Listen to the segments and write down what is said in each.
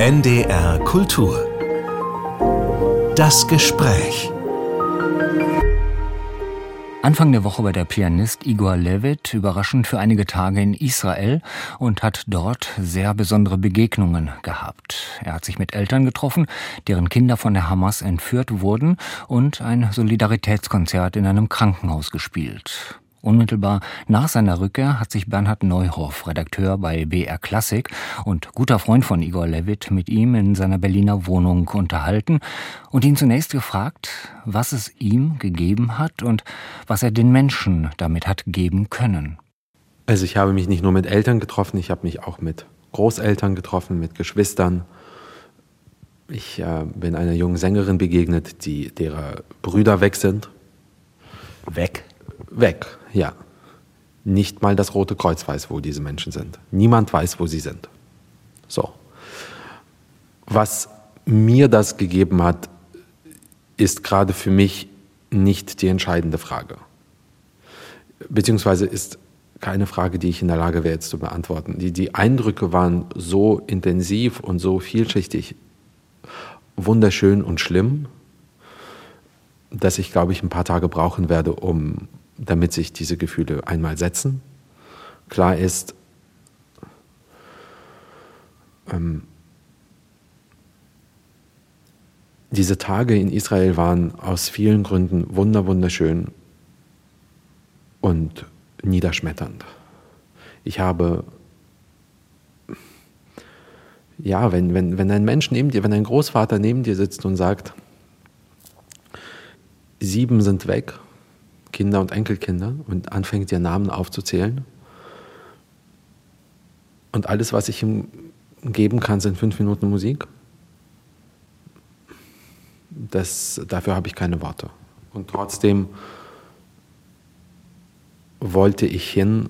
NDR Kultur. Das Gespräch. Anfang der Woche war der Pianist Igor Levit überraschend für einige Tage in Israel und hat dort sehr besondere Begegnungen gehabt. Er hat sich mit Eltern getroffen, deren Kinder von der Hamas entführt wurden und ein Solidaritätskonzert in einem Krankenhaus gespielt. Unmittelbar nach seiner Rückkehr hat sich Bernhard Neuhoff, Redakteur bei BR Klassik und guter Freund von Igor Levit, mit ihm in seiner Berliner Wohnung unterhalten und ihn zunächst gefragt, was es ihm gegeben hat und was er den Menschen damit hat geben können. Also ich habe mich nicht nur mit Eltern getroffen, ich habe mich auch mit Großeltern getroffen, mit Geschwistern. Ich äh, bin einer jungen Sängerin begegnet, die derer Brüder weg sind. Weg? Weg, ja. Nicht mal das Rote Kreuz weiß, wo diese Menschen sind. Niemand weiß, wo sie sind. So. Was mir das gegeben hat, ist gerade für mich nicht die entscheidende Frage. Beziehungsweise ist keine Frage, die ich in der Lage wäre jetzt zu beantworten. Die, die Eindrücke waren so intensiv und so vielschichtig, wunderschön und schlimm, dass ich, glaube ich, ein paar Tage brauchen werde, um damit sich diese Gefühle einmal setzen. Klar ist, ähm, diese Tage in Israel waren aus vielen Gründen wunder wunderschön und niederschmetternd. Ich habe, ja, wenn, wenn, wenn ein Mensch neben dir, wenn ein Großvater neben dir sitzt und sagt, sieben sind weg Kinder und Enkelkinder und anfängt, ihr Namen aufzuzählen. Und alles, was ich ihm geben kann, sind fünf Minuten Musik. Das, dafür habe ich keine Worte. Und trotzdem wollte ich hin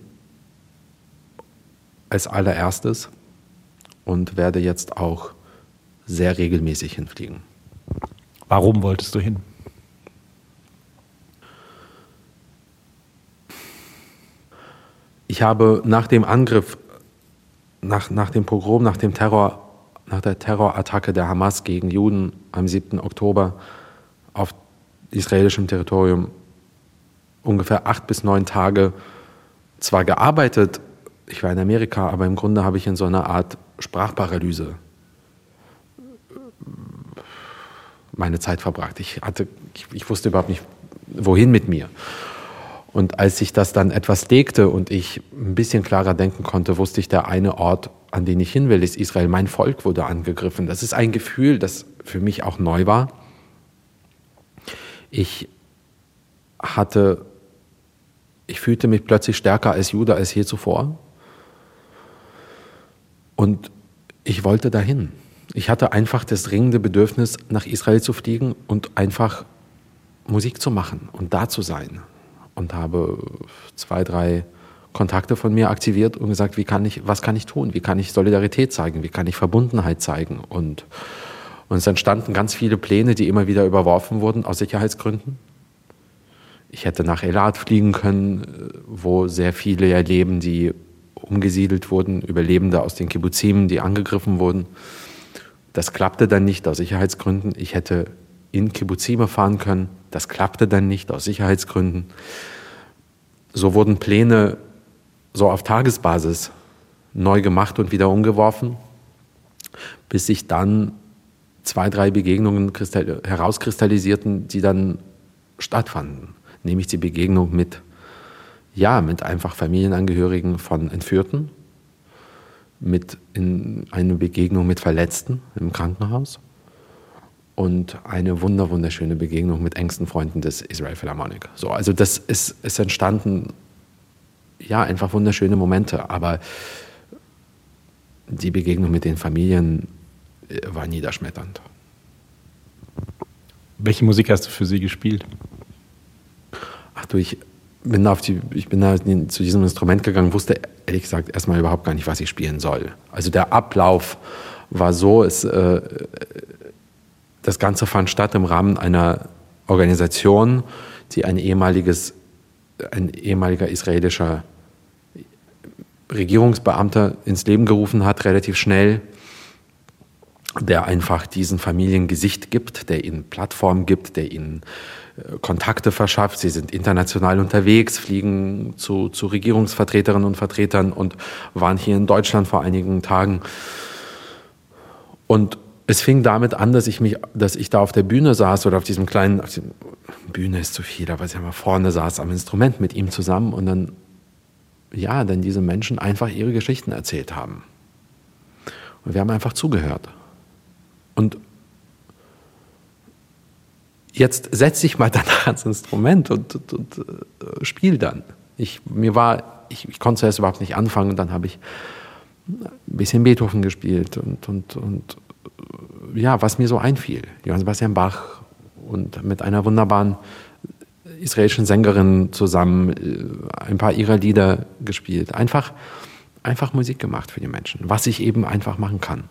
als allererstes und werde jetzt auch sehr regelmäßig hinfliegen. Warum wolltest du hin? Ich habe nach dem Angriff, nach, nach dem Pogrom, nach dem Terror, nach der Terrorattacke der Hamas gegen Juden am 7. Oktober auf israelischem Territorium ungefähr acht bis neun Tage zwar gearbeitet, ich war in Amerika, aber im Grunde habe ich in so einer Art Sprachparalyse meine Zeit verbracht. Ich, hatte, ich, ich wusste überhaupt nicht, wohin mit mir. Und als sich das dann etwas legte und ich ein bisschen klarer denken konnte, wusste ich, der eine Ort, an den ich hin will, ist Israel. Mein Volk wurde angegriffen. Das ist ein Gefühl, das für mich auch neu war. Ich hatte, ich fühlte mich plötzlich stärker als Jude als je zuvor. Und ich wollte dahin. Ich hatte einfach das dringende Bedürfnis, nach Israel zu fliegen und einfach Musik zu machen und da zu sein und habe zwei, drei Kontakte von mir aktiviert und gesagt, wie kann ich, was kann ich tun? Wie kann ich Solidarität zeigen? Wie kann ich Verbundenheit zeigen? Und, und es entstanden ganz viele Pläne, die immer wieder überworfen wurden aus Sicherheitsgründen. Ich hätte nach Elat fliegen können, wo sehr viele ja leben, die umgesiedelt wurden, Überlebende aus den Kibbuzim, die angegriffen wurden. Das klappte dann nicht aus Sicherheitsgründen. Ich hätte in Kibbuzime fahren können. Das klappte dann nicht aus Sicherheitsgründen. So wurden Pläne so auf Tagesbasis neu gemacht und wieder umgeworfen, bis sich dann zwei, drei Begegnungen herauskristallisierten, die dann stattfanden. Nämlich die Begegnung mit, ja, mit einfach Familienangehörigen von Entführten, mit in eine Begegnung mit Verletzten im Krankenhaus und eine wunder wunderschöne Begegnung mit engsten Freunden des Israel Philharmonic. So, also das ist, ist entstanden, ja, einfach wunderschöne Momente, aber die Begegnung mit den Familien äh, war niederschmetternd. Welche Musik hast du für sie gespielt? Ach du, ich bin, auf die, ich bin da zu diesem Instrument gegangen, wusste ehrlich gesagt erstmal überhaupt gar nicht, was ich spielen soll. Also der Ablauf war so, es, äh, das Ganze fand statt im Rahmen einer Organisation, die ein ehemaliges, ein ehemaliger israelischer Regierungsbeamter ins Leben gerufen hat, relativ schnell. der einfach diesen Familien Gesicht gibt, der ihnen Plattform gibt, der ihnen äh, Kontakte verschafft. Sie sind international unterwegs, fliegen zu, zu Regierungsvertreterinnen und Vertretern und waren hier in Deutschland vor einigen Tagen. Und es fing damit an, dass ich mich, dass ich da auf der Bühne saß oder auf diesem kleinen, auf diesem, Bühne ist zu viel, aber ich mal vorne saß am Instrument mit ihm zusammen und dann, ja, dann diese Menschen einfach ihre Geschichten erzählt haben. Und wir haben einfach zugehört. Und jetzt setze ich mal danach ans Instrument und, und, und äh, spiele dann. Ich, mir war, ich, ich konnte zuerst überhaupt nicht anfangen, dann habe ich ein bisschen Beethoven gespielt und, und, und ja, was mir so einfiel. Johann Sebastian Bach und mit einer wunderbaren israelischen Sängerin zusammen äh, ein paar ihrer Lieder gespielt. Einfach, einfach Musik gemacht für die Menschen, was ich eben einfach machen kann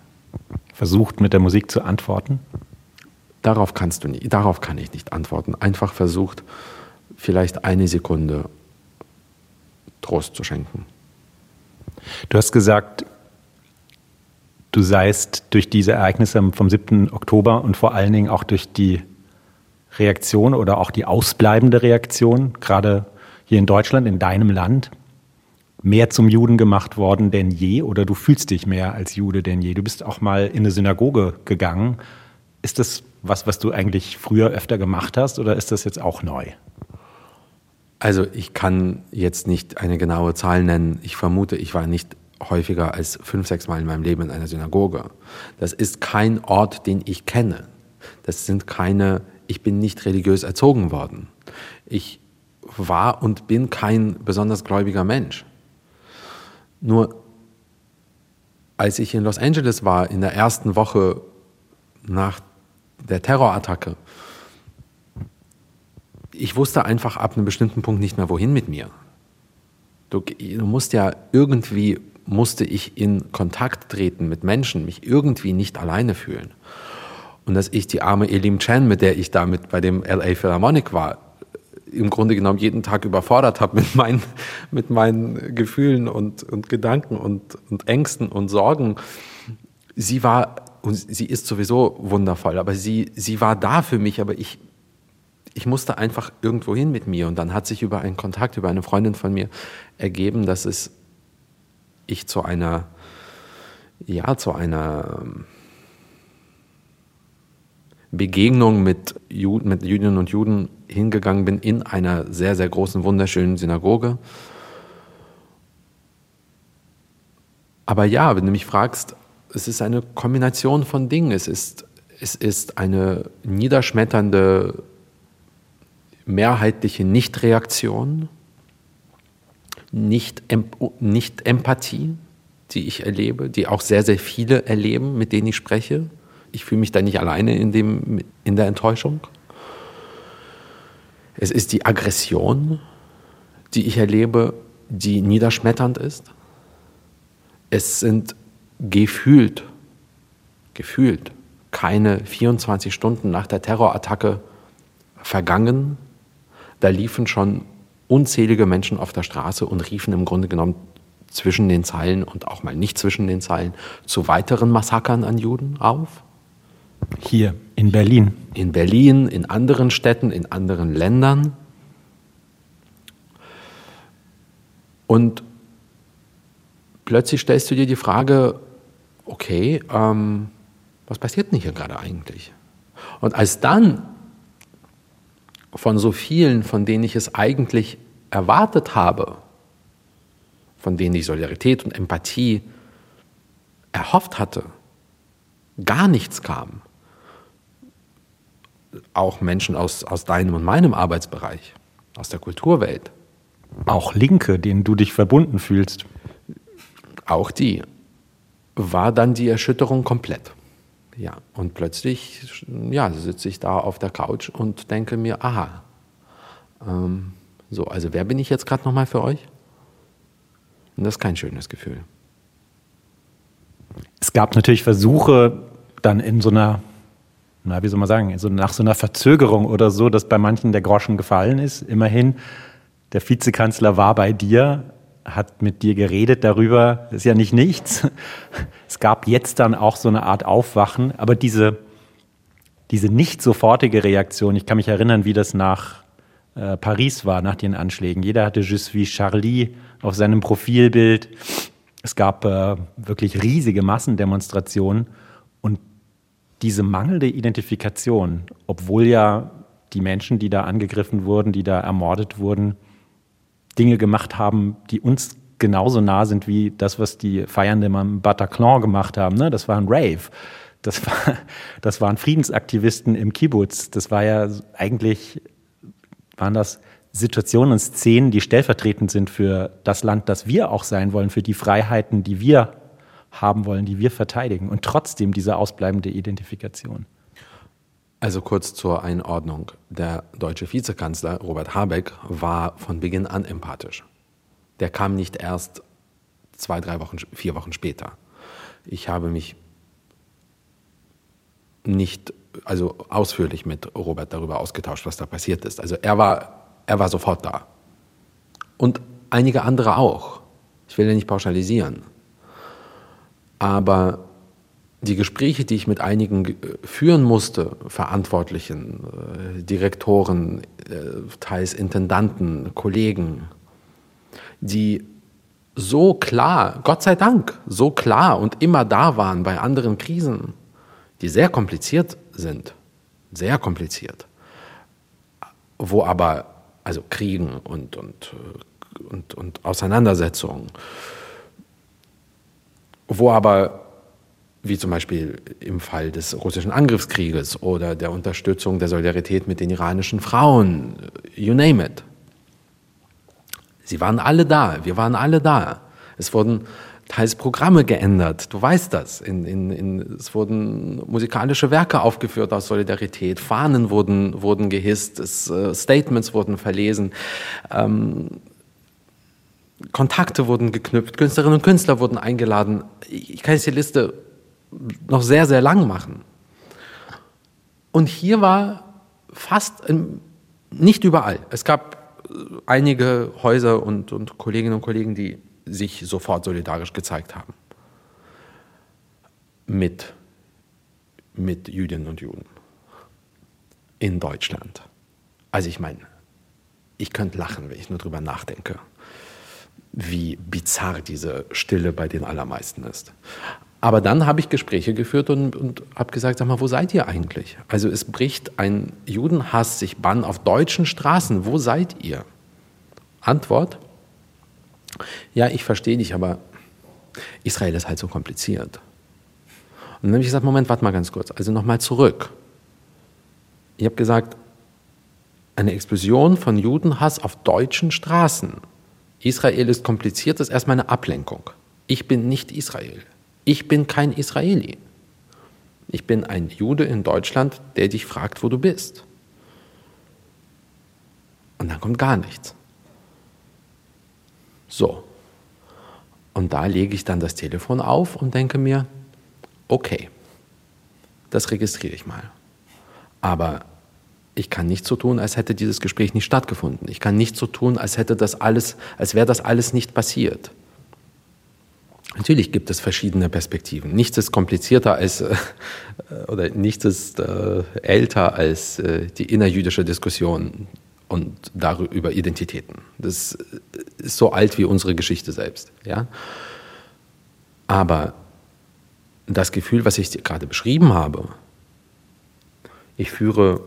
versucht, mit der Musik zu antworten? Darauf kannst du nicht, darauf kann ich nicht antworten. Einfach versucht, vielleicht eine Sekunde Trost zu schenken. Du hast gesagt, du seist durch diese Ereignisse vom 7. Oktober und vor allen Dingen auch durch die Reaktion oder auch die ausbleibende Reaktion, gerade hier in Deutschland, in deinem Land, mehr zum Juden gemacht worden denn je oder du fühlst dich mehr als Jude denn je. Du bist auch mal in eine Synagoge gegangen. Ist das was, was du eigentlich früher öfter gemacht hast oder ist das jetzt auch neu? Also ich kann jetzt nicht eine genaue Zahl nennen. Ich vermute, ich war nicht häufiger als fünf, sechs Mal in meinem Leben in einer Synagoge. Das ist kein Ort, den ich kenne. Das sind keine, ich bin nicht religiös erzogen worden. Ich war und bin kein besonders gläubiger Mensch. Nur als ich in Los Angeles war, in der ersten Woche nach der Terrorattacke, ich wusste einfach ab einem bestimmten Punkt nicht mehr, wohin mit mir. Du, du musst ja irgendwie, musste ich in Kontakt treten mit Menschen, mich irgendwie nicht alleine fühlen. Und dass ich die arme Elim Chen, mit der ich da mit bei dem LA Philharmonic war, im Grunde genommen jeden Tag überfordert habe mit meinen, mit meinen Gefühlen und, und Gedanken und, und Ängsten und Sorgen. Sie war, und sie ist sowieso wundervoll, aber sie, sie war da für mich, aber ich, ich musste einfach irgendwo hin mit mir. Und dann hat sich über einen Kontakt, über eine Freundin von mir ergeben, dass es ich zu einer, ja, zu einer, Begegnung mit, Juden, mit Jüdinnen und Juden hingegangen bin in einer sehr, sehr großen, wunderschönen Synagoge. Aber ja, wenn du mich fragst, es ist eine Kombination von Dingen. Es ist, es ist eine niederschmetternde, mehrheitliche Nichtreaktion, nicht, nicht Empathie, die ich erlebe, die auch sehr, sehr viele erleben, mit denen ich spreche. Ich fühle mich da nicht alleine in, dem, in der Enttäuschung. Es ist die Aggression, die ich erlebe, die niederschmetternd ist. Es sind gefühlt, gefühlt keine 24 Stunden nach der Terrorattacke vergangen. Da liefen schon unzählige Menschen auf der Straße und riefen im Grunde genommen zwischen den Zeilen und auch mal nicht zwischen den Zeilen zu weiteren Massakern an Juden auf. Hier in Berlin. In Berlin, in anderen Städten, in anderen Ländern. Und plötzlich stellst du dir die Frage, okay, ähm, was passiert denn hier gerade eigentlich? Und als dann von so vielen, von denen ich es eigentlich erwartet habe, von denen ich Solidarität und Empathie erhofft hatte, gar nichts kam, auch Menschen aus, aus deinem und meinem Arbeitsbereich, aus der Kulturwelt. Auch Linke, denen du dich verbunden fühlst. Auch die. War dann die Erschütterung komplett. Ja, und plötzlich ja, sitze ich da auf der Couch und denke mir, aha, ähm, so, also wer bin ich jetzt gerade nochmal für euch? Und das ist kein schönes Gefühl. Es gab natürlich Versuche, dann in so einer na, wie soll man sagen, so nach so einer Verzögerung oder so, dass bei manchen der Groschen gefallen ist. Immerhin, der Vizekanzler war bei dir, hat mit dir geredet darüber, ist ja nicht nichts. Es gab jetzt dann auch so eine Art Aufwachen, aber diese, diese nicht sofortige Reaktion, ich kann mich erinnern, wie das nach äh, Paris war, nach den Anschlägen. Jeder hatte Je suis Charlie auf seinem Profilbild. Es gab äh, wirklich riesige Massendemonstrationen und diese mangelnde Identifikation, obwohl ja die Menschen, die da angegriffen wurden, die da ermordet wurden, Dinge gemacht haben, die uns genauso nah sind wie das, was die Feiernden im Bataclan gemacht haben. Ne? Das war ein Rave. Das, war, das waren Friedensaktivisten im Kibbutz. Das war ja eigentlich, waren das Situationen und Szenen, die stellvertretend sind für das Land, das wir auch sein wollen, für die Freiheiten, die wir haben wollen, die wir verteidigen. Und trotzdem diese ausbleibende Identifikation. Also kurz zur Einordnung. Der deutsche Vizekanzler Robert Habeck war von Beginn an empathisch. Der kam nicht erst zwei, drei Wochen, vier Wochen später. Ich habe mich nicht also ausführlich mit Robert darüber ausgetauscht, was da passiert ist. Also er war, er war sofort da. Und einige andere auch. Ich will ja nicht pauschalisieren. Aber die Gespräche, die ich mit einigen äh, führen musste, Verantwortlichen, äh, Direktoren, äh, teils Intendanten, Kollegen, die so klar, Gott sei Dank, so klar und immer da waren bei anderen Krisen, die sehr kompliziert sind, sehr kompliziert, wo aber, also Kriegen und, und, und, und Auseinandersetzungen, wo aber wie zum Beispiel im Fall des russischen Angriffskrieges oder der Unterstützung der Solidarität mit den iranischen Frauen, you name it. Sie waren alle da, wir waren alle da. Es wurden teils Programme geändert, du weißt das. In, in, in, es wurden musikalische Werke aufgeführt aus Solidarität, Fahnen wurden, wurden gehisst, es, äh, Statements wurden verlesen. Ähm, Kontakte wurden geknüpft, Künstlerinnen und Künstler wurden eingeladen. Ich kann jetzt die Liste noch sehr, sehr lang machen. Und hier war fast nicht überall. Es gab äh, einige Häuser und, und Kolleginnen und Kollegen, die sich sofort solidarisch gezeigt haben mit, mit Jüdinnen und Juden in Deutschland. Also ich meine, ich könnte lachen, wenn ich nur drüber nachdenke, wie bizarr diese Stille bei den allermeisten ist. Aber dann habe ich Gespräche geführt und, und habe gesagt, sag mal, wo seid ihr eigentlich? Also es bricht ein Judenhass sich Bann auf deutschen Straßen. Wo seid ihr? Antwort, ja, ich verstehe dich, aber Israel ist halt so kompliziert. Und dann habe ich gesagt, Moment, warte mal ganz kurz. Also nochmal zurück. Ich habe gesagt, eine Explosion von Judenhass auf deutschen Straßen. Israel ist kompliziert, das ist erstmal eine Ablenkung. Ich bin nicht Israel. Ich bin kein Israeli. Ich bin ein Jude in Deutschland, der dich fragt, wo du bist. Und dann kommt gar nichts. So. Und da lege ich dann das Telefon auf und denke mir, okay, das registriere ich mal. Aber ich kann nicht so tun, als hätte dieses Gespräch nicht stattgefunden. Ich kann nicht so tun, als hätte das alles, als wäre das alles nicht passiert. Natürlich gibt es verschiedene Perspektiven. Nichts ist komplizierter als äh, oder nichts ist äh, älter als äh, die innerjüdische Diskussion und darüber Identitäten. Das ist so alt wie unsere Geschichte selbst. Ja? Aber das Gefühl, was ich gerade beschrieben habe, ich führe,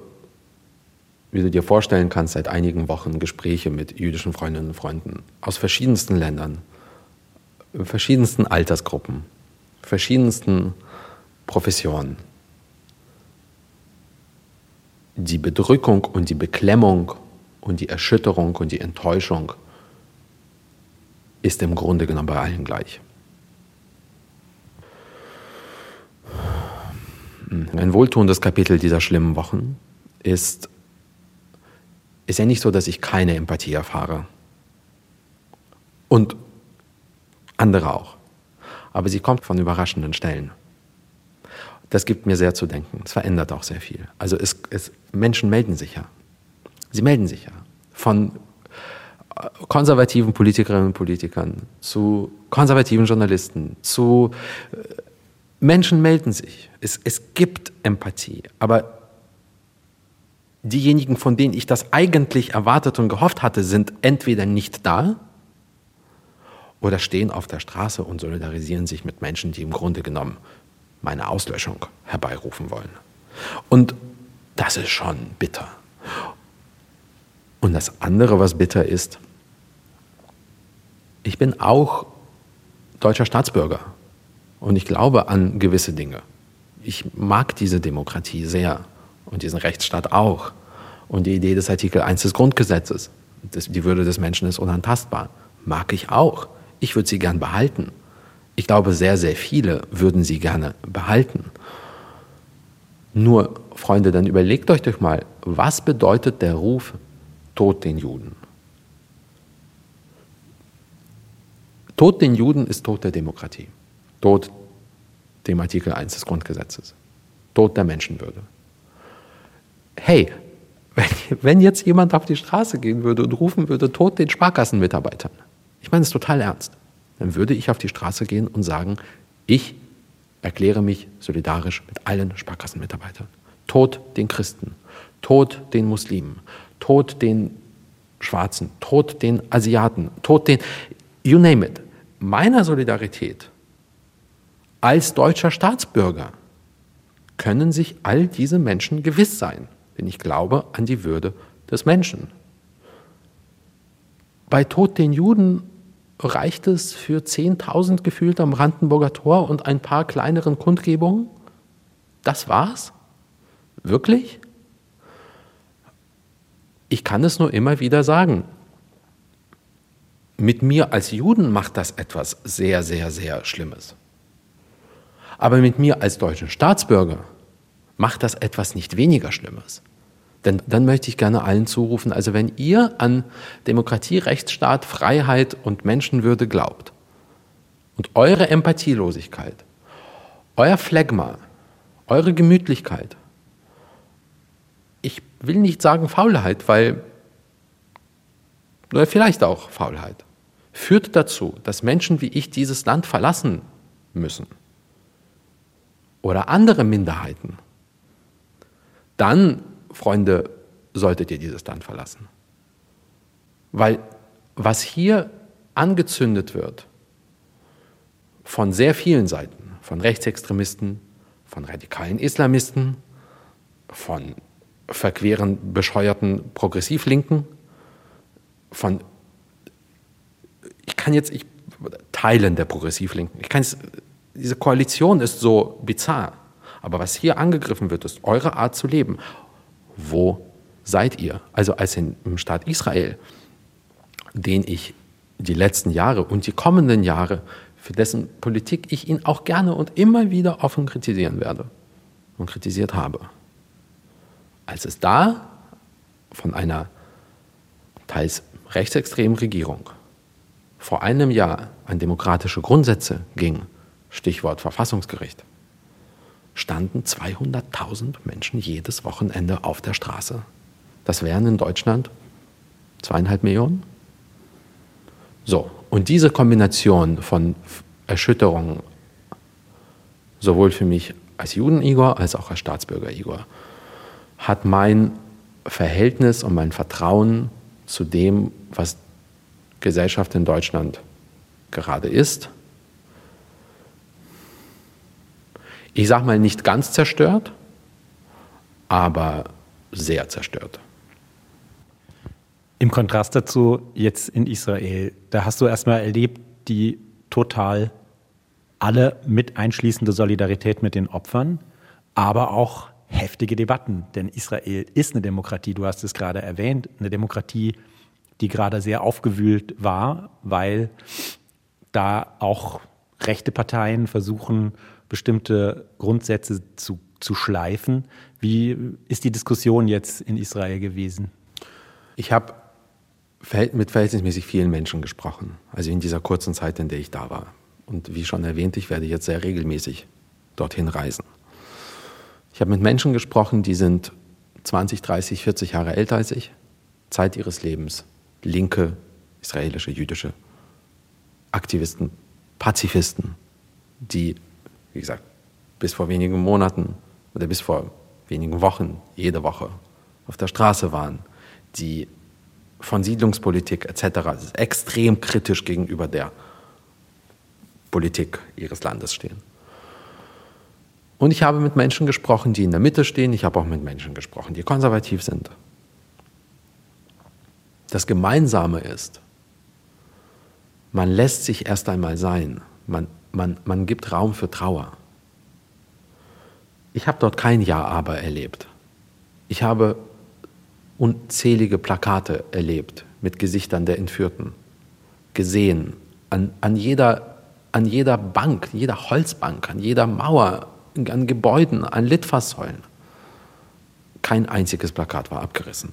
wie du dir vorstellen kannst, seit einigen Wochen Gespräche mit jüdischen Freundinnen und Freunden aus verschiedensten Ländern verschiedensten Altersgruppen, verschiedensten Professionen. Die Bedrückung und die Beklemmung und die Erschütterung und die Enttäuschung ist im Grunde genommen bei allen gleich. Ein wohltuendes Kapitel dieser schlimmen Wochen ist, ist ja nicht so, dass ich keine Empathie erfahre. Und andere auch. Aber sie kommt von überraschenden Stellen. Das gibt mir sehr zu denken. Es verändert auch sehr viel. Also es, es, Menschen melden sich ja. Sie melden sich ja. Von konservativen Politikerinnen und Politikern, zu konservativen Journalisten, zu äh, Menschen melden sich. Es, es gibt Empathie, aber diejenigen, von denen ich das eigentlich erwartet und gehofft hatte, sind entweder nicht da oder stehen auf der Straße und solidarisieren sich mit Menschen, die im Grunde genommen meine Auslöschung herbeirufen wollen. Und das ist schon bitter. Und das andere, was bitter ist, ich bin auch deutscher Staatsbürger und ich glaube an gewisse Dinge. Ich mag diese Demokratie sehr und diesen Rechtsstaat auch und die Idee des Artikel 1 des Grundgesetzes. die Würde des Menschen ist unantastbar. Mag ich auch. Ich würde sie gern behalten. Ich glaube, sehr, sehr viele würden sie gerne behalten. Nur, Freunde, dann überlegt euch doch mal, was bedeutet der Ruf Tod den Juden? Tod den Juden ist Tod der Demokratie. Tod dem Artikel 1 des Grundgesetzes. Tod der Menschenwürde. Hey, wenn, wenn jetzt jemand auf die Straße gehen würde und rufen würde, Tod den Sparkassenmitarbeitern, ich meine es total ernst, dann würde ich auf die Straße gehen und sagen, ich erkläre mich solidarisch mit allen Sparkassenmitarbeitern. Tod den Christen, Tod den Muslimen, Tod den Schwarzen, Tod den Asiaten, Tod den, you name it. Meiner Solidarität als deutscher Staatsbürger können sich all diese Menschen gewiss sein, denn ich glaube an die Würde des Menschen. Bei Tod den Juden reicht es für 10.000 gefühlt am Brandenburger Tor und ein paar kleineren Kundgebungen? Das war's? Wirklich? Ich kann es nur immer wieder sagen. Mit mir als Juden macht das etwas sehr, sehr, sehr Schlimmes. Aber mit mir als deutschen Staatsbürger macht das etwas nicht weniger Schlimmes. Denn dann möchte ich gerne allen zurufen, also wenn ihr an Demokratie, Rechtsstaat, Freiheit und Menschenwürde glaubt und eure Empathielosigkeit, euer Phlegma, eure Gemütlichkeit, ich will nicht sagen Faulheit, weil, oder vielleicht auch Faulheit, führt dazu, dass Menschen wie ich dieses Land verlassen müssen oder andere Minderheiten, dann Freunde, solltet ihr dieses Land verlassen. Weil was hier angezündet wird von sehr vielen Seiten, von Rechtsextremisten, von radikalen Islamisten, von verqueren, bescheuerten Progressivlinken, von, ich kann jetzt, ich, Teilen der Progressivlinken, ich kann jetzt, diese Koalition ist so bizarr, aber was hier angegriffen wird, ist eure Art zu leben wo seid ihr? Also als im Staat Israel, den ich die letzten Jahre und die kommenden Jahre, für dessen Politik ich ihn auch gerne und immer wieder offen kritisieren werde und kritisiert habe. Als es da von einer teils rechtsextremen Regierung vor einem Jahr an demokratische Grundsätze ging, Stichwort Verfassungsgericht, standen 200.000 Menschen jedes Wochenende auf der Straße. Das wären in Deutschland zweieinhalb Millionen. So, und diese Kombination von Erschütterungen, sowohl für mich als Juden-Igor als auch als Staatsbürger-Igor, hat mein Verhältnis und mein Vertrauen zu dem, was Gesellschaft in Deutschland gerade ist, ich sage mal nicht ganz zerstört, aber sehr zerstört. Im Kontrast dazu jetzt in Israel, da hast du erstmal erlebt die total alle mit einschließende Solidarität mit den Opfern, aber auch heftige Debatten. Denn Israel ist eine Demokratie, du hast es gerade erwähnt, eine Demokratie, die gerade sehr aufgewühlt war, weil da auch rechte Parteien versuchen, bestimmte Grundsätze zu, zu schleifen. Wie ist die Diskussion jetzt in Israel gewesen? Ich habe mit verhältnismäßig vielen Menschen gesprochen, also in dieser kurzen Zeit, in der ich da war. Und wie schon erwähnt, ich werde jetzt sehr regelmäßig dorthin reisen. Ich habe mit Menschen gesprochen, die sind 20, 30, 40 Jahre älter als ich, Zeit ihres Lebens, linke israelische, jüdische Aktivisten, Pazifisten, die, wie gesagt, bis vor wenigen Monaten oder bis vor wenigen Wochen jede Woche auf der Straße waren, die von Siedlungspolitik etc. extrem kritisch gegenüber der Politik ihres Landes stehen. Und ich habe mit Menschen gesprochen, die in der Mitte stehen. Ich habe auch mit Menschen gesprochen, die konservativ sind. Das Gemeinsame ist, man lässt sich erst einmal sein. Man, man, man gibt Raum für Trauer. Ich habe dort kein Ja-Aber erlebt. Ich habe unzählige Plakate erlebt mit Gesichtern der Entführten, gesehen, an, an, jeder, an jeder Bank, jeder Holzbank, an jeder Mauer, an Gebäuden, an Litfaßsäulen. Kein einziges Plakat war abgerissen.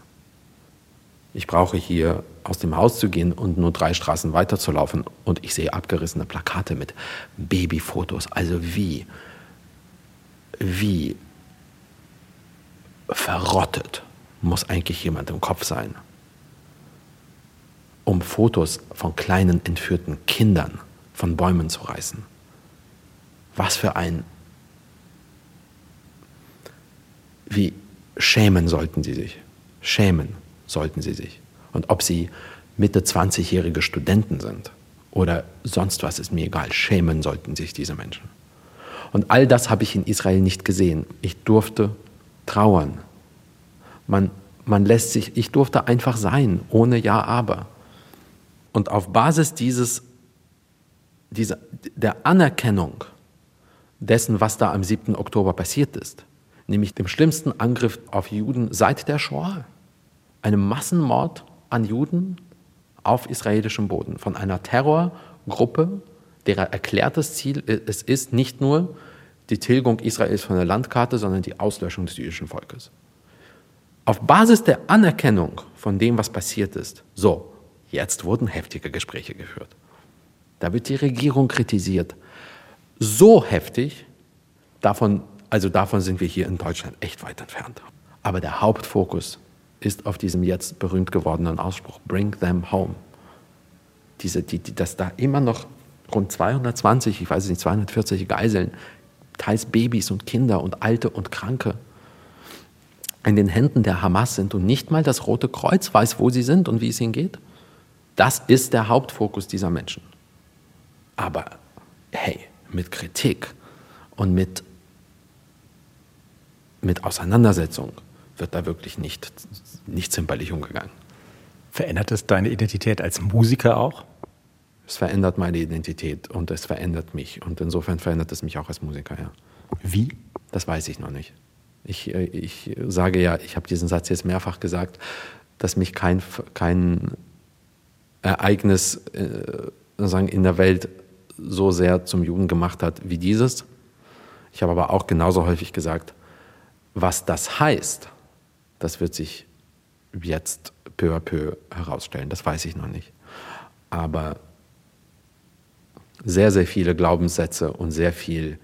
Ich brauche hier aus dem Haus zu gehen und nur drei Straßen weiterzulaufen und ich sehe abgerissene Plakate mit Babyfotos. Also wie, wie verrottet muss eigentlich jemand im Kopf sein, um Fotos von kleinen entführten Kindern von Bäumen zu reißen. Was für ein... Wie schämen sollten sie sich? Schämen sollten sie sich. Und ob sie Mitte 20-jährige Studenten sind oder sonst was, ist mir egal. Schämen sollten sich diese Menschen. Und all das habe ich in Israel nicht gesehen. Ich durfte trauern. Man, man lässt sich, ich durfte einfach sein, ohne Ja, aber. Und auf Basis dieses, dieser, der Anerkennung dessen, was da am 7. Oktober passiert ist, nämlich dem schlimmsten Angriff auf Juden seit der Shoah, einem Massenmord an Juden auf israelischem Boden von einer Terrorgruppe, deren erklärtes Ziel es ist, nicht nur die Tilgung Israels von der Landkarte, sondern die Auslöschung des jüdischen Volkes. Auf Basis der Anerkennung von dem, was passiert ist, so, jetzt wurden heftige Gespräche geführt. Da wird die Regierung kritisiert. So heftig, davon, also davon sind wir hier in Deutschland echt weit entfernt. Aber der Hauptfokus ist auf diesem jetzt berühmt gewordenen Ausspruch, Bring them home. Diese, die, die, dass da immer noch rund 220, ich weiß nicht, 240 Geiseln, teils Babys und Kinder und Alte und Kranke in den Händen der Hamas sind und nicht mal das Rote Kreuz weiß, wo sie sind und wie es ihnen geht? Das ist der Hauptfokus dieser Menschen. Aber hey, mit Kritik und mit, mit Auseinandersetzung wird da wirklich nicht, nicht zimperlich umgegangen. Verändert es deine Identität als Musiker auch? Es verändert meine Identität und es verändert mich. Und insofern verändert es mich auch als Musiker, ja. Wie? Das weiß ich noch nicht. Ich, äh, ich sage ja, ich habe diesen Satz jetzt mehrfach gesagt, dass mich kein, kein Ereignis äh, sagen, in der Welt so sehr zum Juden gemacht hat wie dieses. Ich habe aber auch genauso häufig gesagt, was das heißt, das wird sich jetzt peu à peu herausstellen. Das weiß ich noch nicht. Aber sehr, sehr viele Glaubenssätze und sehr viel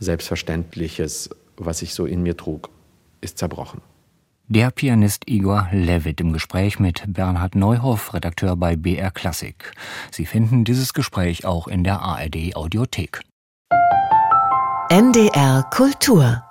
Selbstverständliches was ich so in mir trug, ist zerbrochen. Der Pianist Igor Levit im Gespräch mit Bernhard Neuhoff, Redakteur bei BR Klassik. Sie finden dieses Gespräch auch in der ARD Audiothek. NDR Kultur